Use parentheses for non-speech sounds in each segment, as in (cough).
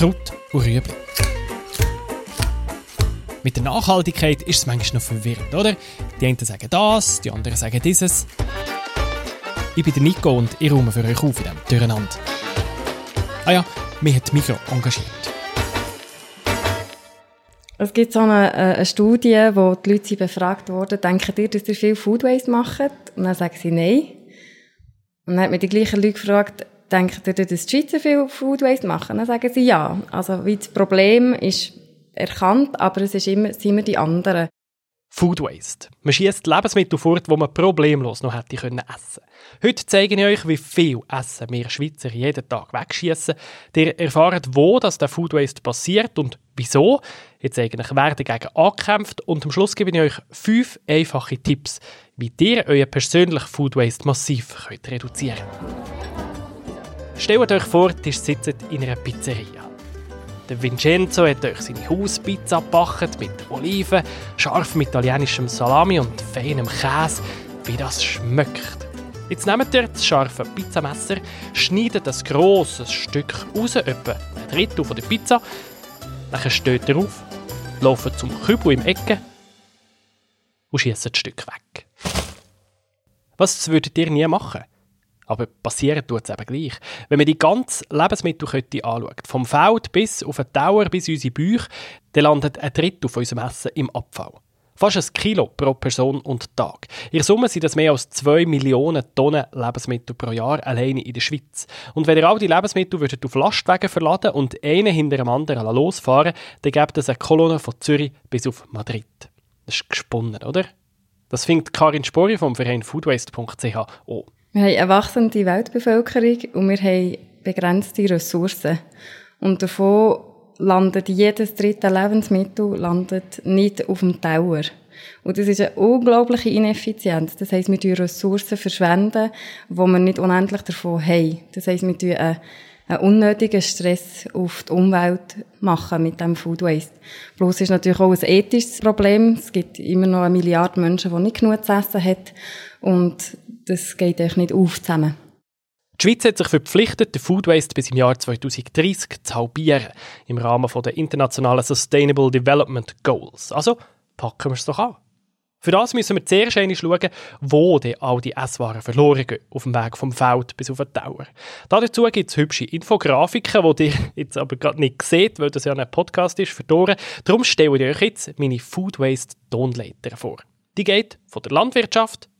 Kraut und Rüebli. Mit der Nachhaltigkeit ist es manchmal noch verwirrend, oder? Die einen sagen das, die anderen sagen dieses. Ich bin der Nico und ich räume für euch auf in diesem Durcheinander. Ah ja, mich hat Mikro engagiert. Es gibt so eine, äh, eine Studie, wo die Leute befragt wurden, denken ihr, dass ihr viel Food Waste macht? Und dann sagen sie nein. Und dann hat man die gleichen Leute gefragt, denken ihr, dass die Schweizer viel Food Waste machen? Dann sagen sie ja. Also wie das Problem ist erkannt, aber es ist immer, sind immer die anderen. Food Waste. Man schießt Lebensmittel fort, die man problemlos noch hätte können essen. Heute zeige ich euch, wie viel Essen wir Schweizer jeden Tag wegschießen. Ihr erfahrt, wo das der Food Waste passiert und wieso. Ich zeige euch, wer dagegen ankämpft und am Schluss gebe ich euch fünf einfache Tipps, wie ihr euren persönlichen Food Waste massiv könnt reduzieren könnt. Stellt euch vor, ihr sitzt in einer Pizzeria. Der Vincenzo hat euch seine Hauspizza gebacken mit Oliven, scharfem italienischem Salami und feinem Käse. Wie das schmeckt. Jetzt nehmt ihr das scharfe Pizzamesser, schneidet ein grosses Stück raus, etwa ein Drittel von der Pizza. Dann steht ihr auf, lauft zum Kübel im Ecke und schießt das Stück weg. Was würdet ihr nie machen? Aber passieren tut es eben gleich. Wenn man die ganze Lebensmittelkette anschaut, vom Feld bis auf den Tower bis unsere Bäuche, dann landet ein Drittel von unserem Essen im Abfall. Fast ein Kilo pro Person und Tag. In Summe sind das mehr als 2 Millionen Tonnen Lebensmittel pro Jahr alleine in der Schweiz. Und wenn ihr all die Lebensmittel würdet auf Lastwagen verladen und einen hinter dem anderen losfahren dann gäbe es eine Kolonne von Zürich bis auf Madrid. Das ist gesponnen, oder? Das findet Karin Spori vom Verein foodwaste.ch an. Wir haben eine wachsende Weltbevölkerung und wir haben begrenzte Ressourcen. Und davon landet jedes dritte Lebensmittel landet nicht auf dem Tower. Und das ist eine unglaubliche Ineffizienz. Das heisst, wir tun Ressourcen verschwenden, wo wir nicht unendlich davon haben. Das heisst, wir tun einen, einen unnötigen Stress auf die Umwelt machen mit dem Food Waste. Bloß ist natürlich auch ein ethisches Problem. Es gibt immer noch eine Milliarde Menschen, die nicht genug zu essen haben. Und das geht eigentlich nicht auf zusammen. Die Schweiz hat sich verpflichtet, den Food Waste bis im Jahr 2030 zu halbieren, im Rahmen der internationalen Sustainable Development Goals. Also packen wir es doch an. Für das müssen wir zuerst einmal schauen, wo die all die Esswaren verloren gehen, auf dem Weg vom Feld bis auf den Tower. Dazu gibt es hübsche Infografiken, die ihr (laughs) jetzt aber gerade nicht seht, weil das ja ein Podcast ist, verdorren. Darum stelle ich euch jetzt meine Food Waste Tonleiter vor. Die geht von der Landwirtschaft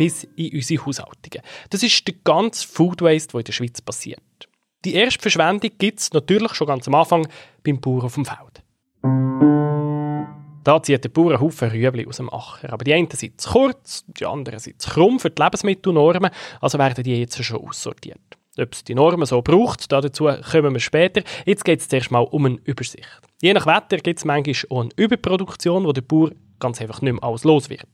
bis in unsere Haushaltungen. Das ist der ganze Food Waste, der in der Schweiz passiert. Die erste Verschwendung gibt es natürlich schon ganz am Anfang beim Bauern auf dem Feld. Da zieht der Bauer einen Haufen Rüebli aus dem Acher. Aber die einen sind zu kurz, die anderen sind zu krumm für die Lebensmittelnormen, also werden die jetzt schon aussortiert. Ob es die Normen so braucht, dazu kommen wir später. Jetzt geht es zuerst mal um eine Übersicht. Je nach Wetter gibt es manchmal auch eine Überproduktion, wo der Bauer ganz einfach nicht mehr alles los wird.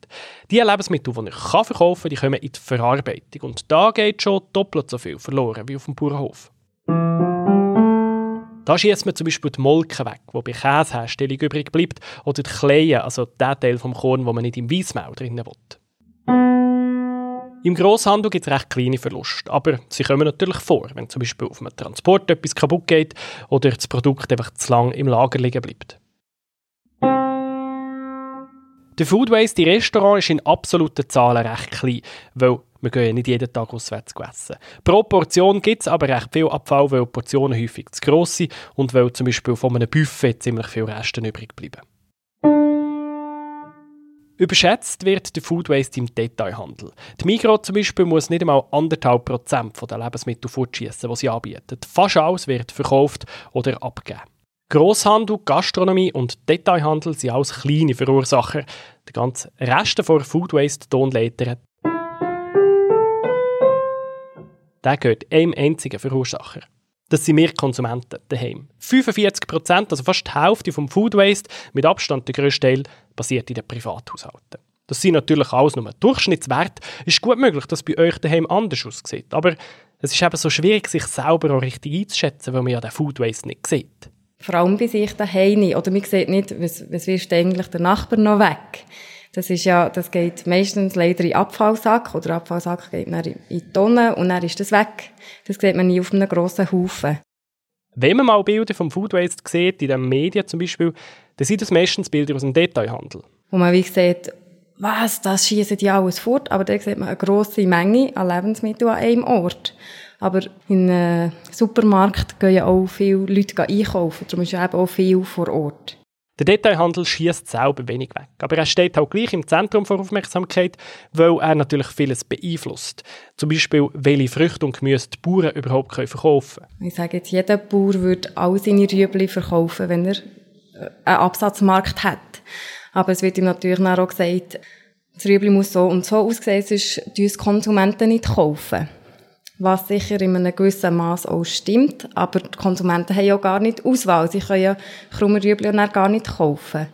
Die Lebensmittel, die ich kann verkaufen kann, die kommen in die Verarbeitung. Und da geht schon doppelt so viel verloren wie auf dem Bauernhof. Da schießt man zum Beispiel die Molke weg, die bei Käseherstellung übrig bleibt, oder die Kleie, also der Teil vom Korn, wo man nicht im Weissmehl drin will. Im Grosshandel gibt es recht kleine Verluste, aber sie kommen natürlich vor, wenn zum Beispiel auf einem Transport etwas kaputt geht oder das Produkt einfach zu lang im Lager liegen bleibt. Der Food Waste in Restaurants ist in absoluten Zahlen recht klein, weil wir gehen nicht jeden Tag auswärts essen. Pro Portion gibt es aber recht viel Abfall, weil die Portionen häufig zu gross sind und weil zum Beispiel von einem Buffet ziemlich viele Reste übrig bleiben. Überschätzt wird der Food Waste im Detailhandel. Die Migros zum Beispiel muss nicht einmal anderthalb Prozent der Lebensmittel fortschießen, die sie anbieten. Fast alles wird verkauft oder abgegeben. Grosshandel, Gastronomie und Detailhandel sind alles kleine Verursacher. Der ganze Rest der Food Waste Tonleiter der gehört einem einzigen Verursacher. Das sind wir Konsumenten daheim. 45 Prozent, also fast die Hälfte vom Food Waste, mit Abstand der grösste Teil, passiert in den Privathaushalten. Das sind natürlich alles nur Durchschnittswerte. Es ist gut möglich, dass bei euch daheim anders aussieht. Aber es ist eben so schwierig, sich selber auch richtig einzuschätzen, weil man ja den Food Waste nicht sieht. Vor allem bei sich daheim. Oder man sieht nicht, was, was wirst du eigentlich der Nachbar noch weg. Das ist ja, das geht meistens leider in Abfallsack oder Abfallsack geht dann in die Tonne und dann ist das weg. Das sieht man nie auf einem grossen Haufen. Wenn man mal Bilder vom Food Waste sieht, in den Medien zum Beispiel, dann sind das meistens Bilder aus dem Detailhandel. Wo man wie sieht, was, das schießen die alles fort, aber da sieht man eine grosse Menge an Lebensmitteln an einem Ort. Aber in einem Supermarkt gehen ja auch viele Leute einkaufen, darum ist ja eben auch viel vor Ort. Der Detailhandel schießt selber wenig weg. Aber er steht auch gleich im Zentrum der Aufmerksamkeit, weil er natürlich vieles beeinflusst. Zum Beispiel, welche Früchte und Gemüse die Bauern überhaupt verkaufen können. Ich sage jetzt, jeder Bauer würde all seine Rüebli verkaufen, wenn er äh, einen Absatzmarkt hat. Aber es wird ihm natürlich auch gesagt, das Rüebli muss so und so aussehen, sonst uns Konsumenten nicht kaufen was sicher in einem gewissen Maß auch stimmt, aber die Konsumenten haben ja gar nicht Auswahl. Sie können ja krumme Rüebli gar nicht kaufen.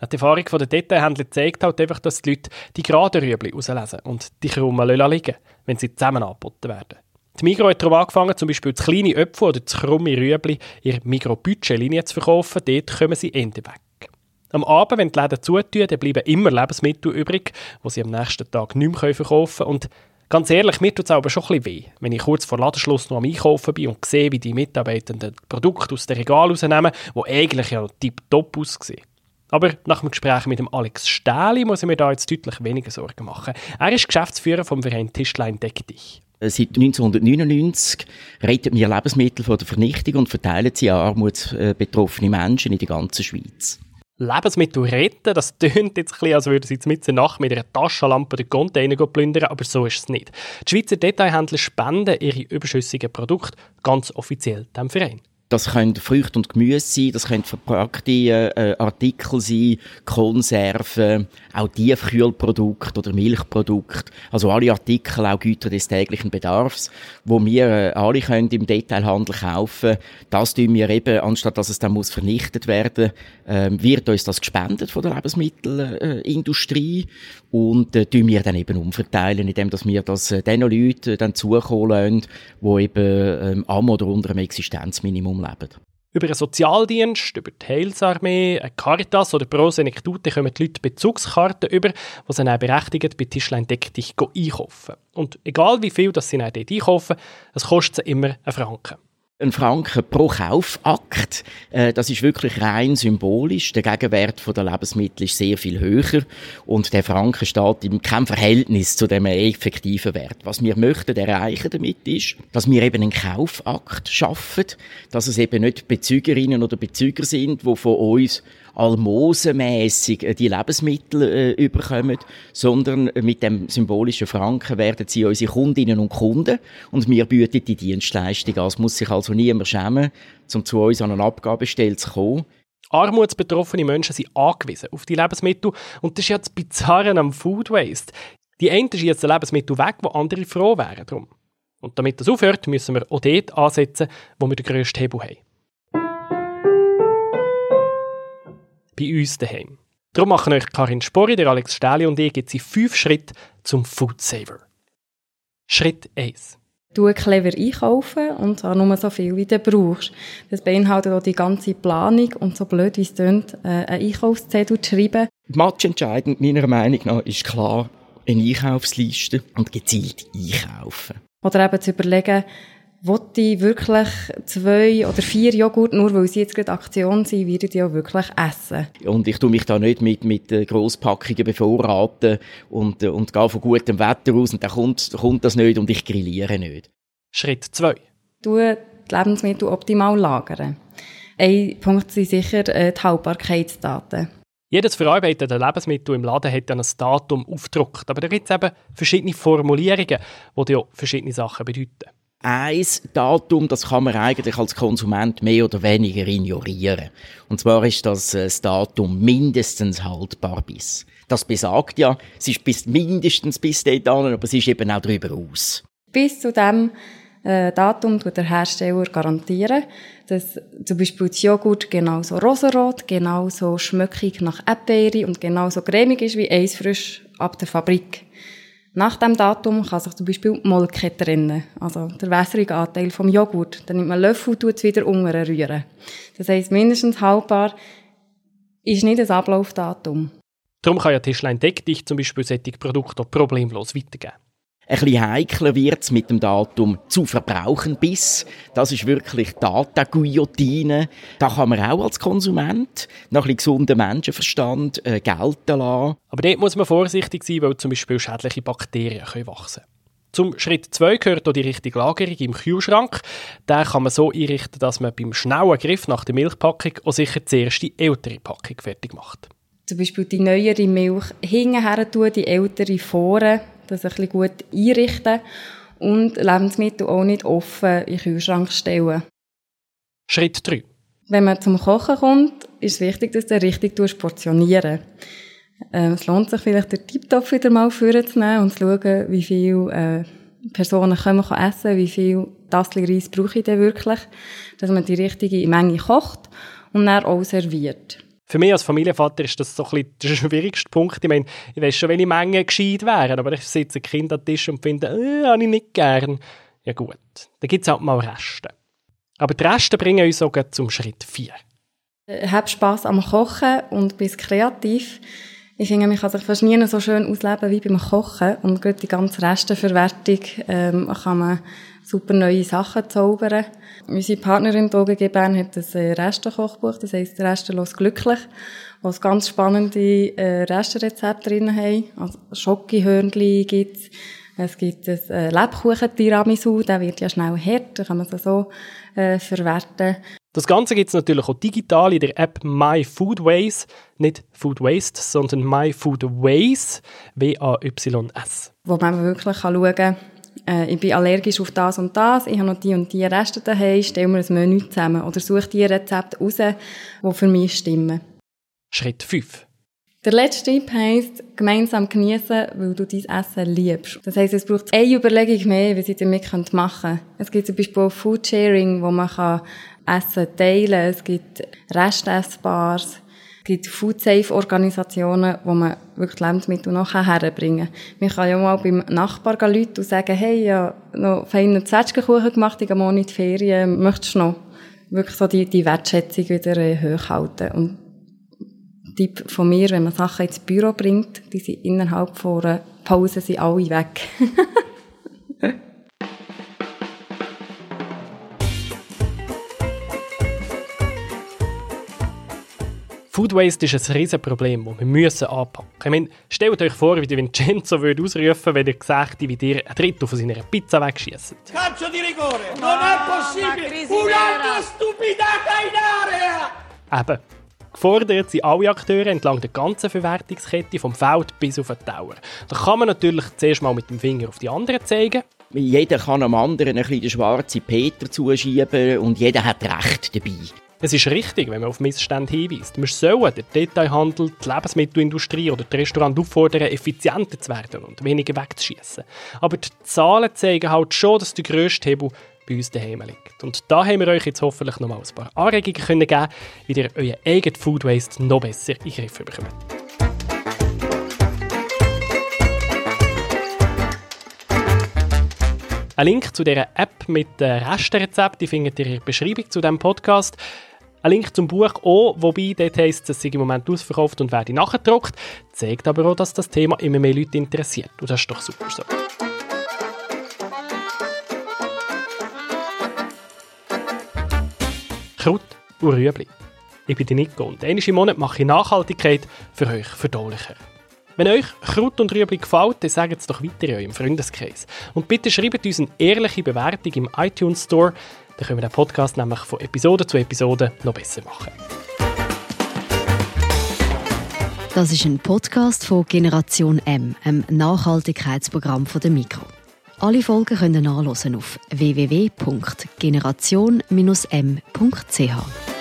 Die Erfahrung der Detailhändler zeigt halt einfach, dass die Leute die geraden Rüebli auslesen und die krummen liegen, wenn sie zusammen angeboten werden. Die Migro hat darum angefangen, zum Beispiel das kleine Öpfel oder das krumme Rüebli in Migro-Budget-Linie zu verkaufen. Dort kommen sie Ende weg. Am Abend, wenn die Läden zutun, dann bleiben immer Lebensmittel übrig, die sie am nächsten Tag nicht mehr verkaufen können. Und Ganz ehrlich, mir tut es aber schon ein bisschen weh, wenn ich kurz vor Ladenschluss noch am Einkaufen bin und sehe, wie die Mitarbeitenden Produkte aus dem Regal rausnehmen, die eigentlich ja tiptop aussehen. Aber nach dem Gespräch mit dem Alex Stähli muss ich mir da jetzt deutlich weniger Sorgen machen. Er ist Geschäftsführer vom Verein Tischlein Deck dich. Seit 1999 retten wir Lebensmittel von der Vernichtung und verteilen sie an armutsbetroffene Menschen in der ganzen Schweiz. Lebensmittel retten, das (laughs) tönt jetzt ein bisschen, als würden sie jetzt mitten Nacht mit einer Taschenlampe den Container plündern, aber so ist es nicht. Die Schweizer Detailhändler spenden ihre überschüssigen Produkte ganz offiziell dem Verein. Das können Früchte und Gemüse sein, das können verpackte äh, Artikel sein, Konserven, auch Tiefkühlprodukte oder Milchprodukte. Also alle Artikel, auch Güter des täglichen Bedarfs, wo wir äh, alle können im Detailhandel kaufen. Das tun wir eben, anstatt dass es dann muss vernichtet werden, äh, wird uns das gespendet von der Lebensmittelindustrie äh, und äh, tun wir dann eben umverteilen, indem dass wir das äh, den Leuten dann zukommen lassen, die eben äh, am oder unter einem Existenzminimum leben. Über einen Sozialdienst, über die Heilsarmee, eine Caritas oder Pro Senectute kommen die Leute Bezugskarten über, die sie dann berechtigt bei Tischlein Deck dich einkaufen. Und egal wie viel das sie dann dort einkaufen, es kostet sie immer einen Franken ein Franken pro Kaufakt. Äh, das ist wirklich rein symbolisch. Der Gegenwert der Lebensmittel ist sehr viel höher und der Franken steht in keinem Verhältnis zu dem effektiven Wert. Was wir möchten erreichen damit ist, dass wir eben einen Kaufakt schaffen, dass es eben nicht Bezügerinnen oder Bezüger sind, die von uns almosenmässig äh, die Lebensmittel äh, überkommen, sondern mit dem symbolischen Franken werden sie unsere Kundinnen und Kunden und wir bieten die Dienstleistung an. Es muss sich also niemand schämen, um zu uns an eine Abgabestelle zu kommen. Armutsbetroffene Menschen sind angewiesen auf die Lebensmittel und das ist ja das Bizarre am Food Waste. Die einen schießen Lebensmittel weg, wo andere froh wären drum. Und damit das aufhört, müssen wir auch dort ansetzen, wo wir den grössten Hebel haben. Bei uns daheim. Darum machen euch Karin Spori, der Alex Stähli und ich jetzt in fünf Schritte zum Food Saver. Schritt 1. Du clever einkaufen und zwar nur so viel, wie du brauchst. Das beinhaltet auch die ganze Planung und so blöd wie es klingt, äh, einen Einkaufszettel zu schreiben. Matchentscheidend meiner Meinung nach ist klar eine Einkaufsliste und gezielt einkaufen. Oder eben zu überlegen, wollte ich wirklich zwei oder vier Joghurt, nur weil sie jetzt gerade Aktion sind, werde ich auch wirklich essen. Und ich tue mich da nicht mit, mit äh, Grosspackungen bevorraten und, äh, und gehe von gutem Wetter aus und dann kommt, kommt das nicht und ich grilliere nicht. Schritt zwei. Du die Lebensmittel optimal lagern. Ein Punkt sind sicher äh, die Haltbarkeitsdaten. Jedes verarbeitete Lebensmittel im Laden hat dann ein Datum aufgedruckt. Aber da gibt es eben verschiedene Formulierungen, die ja verschiedene Sachen bedeuten ein Datum, das kann man eigentlich als Konsument mehr oder weniger ignorieren. Und zwar ist das, äh, das Datum mindestens haltbar bis. Das besagt ja, es ist bis mindestens bis an, aber es ist eben auch darüber aus. Bis zu dem äh, Datum tut der Hersteller garantieren, dass zum Beispiel das Joghurt genauso rosarot, genauso schmöckig nach Erdbeere und genauso cremig ist wie eins frisch ab der Fabrik. Nach dem Datum kann sich zum Beispiel Molke trennen, also der wässrige Anteil vom Joghurt. Dann nimmt man Löffel und tut es wieder rühren. Das heisst, mindestens haltbar ist nicht das Ablaufdatum. Darum kann ja Tischlein Deck dich zum Beispiel solche Produkte problemlos weitergeben. Ein bisschen heikler wird es mit dem Datum zu verbrauchen bis. Das ist wirklich Data-Guillotine. Da kann man auch als Konsument nach ein gesunden Menschenverstand äh, gelten lassen. Aber dort muss man vorsichtig sein, weil zum Beispiel schädliche Bakterien können wachsen können. Zum Schritt 2 gehört auch die richtige Lagerung im Kühlschrank. Den kann man so einrichten, dass man beim schnellen Griff nach der Milchpackung auch sicher zuerst die ältere Packung fertig macht. Zum Beispiel die neuere Milch hinten tun, die ältere vorne, das ein bisschen gut einrichten und Lebensmittel auch nicht offen in den Kühlschrank stellen. Schritt 3. Wenn man zum Kochen kommt, ist es wichtig, dass du richtig portionieren äh, Es lohnt sich vielleicht, den Tiptop wieder mal vorzunehmen und zu schauen, wie viele äh, Personen können wir essen, wie viel Tassel Reis brauche ich denn wirklich, dass man die richtige Menge kocht und dann auch serviert. Für mich als Familienvater ist das so ein (laughs) der schwierigste Punkt. Ich meine, ich weiß schon, welche Mengen gescheit wären, aber ich sitze ein Kind am Tisch und finde, äh, habe ich nicht gern. Ja gut, dann gibt es halt mal Reste. Aber die Reste bringen uns sogar zum Schritt 4. Ich habe Spass am Kochen und bin kreativ. Ich finde, man kann sich fast nie so schön ausleben wie beim Kochen. Und gerade die ganze Resteverwertung ähm, kann man super neue Sachen zaubern. Unsere Partnerin OGG Bern hat ein äh, Restekochbuch, das heisst Restelos glücklich, wo es ganz spannende äh, Resterezepte drin haben. Also Schokihörnli gibt's. Es gibt ein äh, Lebkuchen-Tiramisu, der wird ja schnell hart, da kann man es so äh, verwerten. Das Ganze gibt es natürlich auch digital in der App My Food Ways. Nicht Food Waste, sondern My Food Ways. W-A-Y-S. Wo man wirklich schauen kann, äh, ich bin allergisch auf das und das, ich habe noch die und die Reste daheim, stell mir ein Menü zusammen oder suche die Rezepte raus, die für mich stimmen. Schritt 5. Der letzte Tipp heisst, gemeinsam genießen, weil du dein Essen liebst. Das heisst, es braucht eine Überlegung mehr, wie sie damit machen können. Es gibt zum Beispiel Foodsharing, wo man kann Essen teilen kann. Es gibt Restessbares. Es gibt Food-Safe-Organisationen, wo man wirklich Lebensmittel noch herbringen kann. Man kann ja mal beim Nachbar Leute und sagen, hey, ja, noch feinen Zwetschgenkuchen gemacht, ich gehe morgen in die Ferien, möchtest du noch? Wirklich so die, die Wertschätzung wieder äh, hochhalten. Und Tipp von mir, wenn man Sachen ins Büro bringt, die sind innerhalb von einer Pause sind alle weg. (laughs) Food Waste ist ein Riesenproblem, das wir müssen anpacken müssen. Ich meine, stellt euch vor, wie der Vincenzo würde ausrufen wenn er gesagt wie dir ein Drittel von seiner Pizza wegschießt. Calcio di rigore! Non è possibile! Un'altra stupidata in area! Eben. Gefordert sind alle Akteure entlang der ganzen Verwertungskette, vom Feld bis auf den Tower. Da kann man natürlich zuerst mal mit dem Finger auf die anderen zeigen. Jeder kann am anderen ein bisschen den schwarzen Peter zuschieben und jeder hat Recht dabei. Es ist richtig, wenn man auf Missstände hinweist. Wir sollen den Detailhandel, die Lebensmittelindustrie oder die Restaurant auffordern, effizienter zu werden und weniger wegzuschießen. Aber die Zahlen zeigen halt schon, dass der grösste Hebel bei uns daheim liegt. Und da haben wir euch jetzt hoffentlich noch mal ein paar Anregungen können geben wie ihr euer eigenes Food Waste noch besser in den Griff bekommt. Ein Link zu dieser App mit den Restenrezepten findet ihr in der Beschreibung zu diesem Podcast. Ein Link zum Buch auch, wobei dort heisst, es sei im Moment ausverkauft und werde nachgedruckt. Zeigt aber auch, dass das Thema immer mehr Leute interessiert. Und das ist doch super so. Kraut und Rüebli. Ich bin Nico und einmal im Monat mache ich Nachhaltigkeit für euch verdaulicher. Wenn euch Kraut und Rüebli gefällt, dann sagt es doch weiter in eurem Freundeskreis. Und bitte schreibt uns eine ehrliche Bewertung im iTunes Store. Dann können wir den Podcast nämlich von Episode zu Episode noch besser machen. Das ist ein Podcast von Generation M, einem Nachhaltigkeitsprogramm von der Mikro. Alle Folgen können nachlesen auf www.generation-m.ch.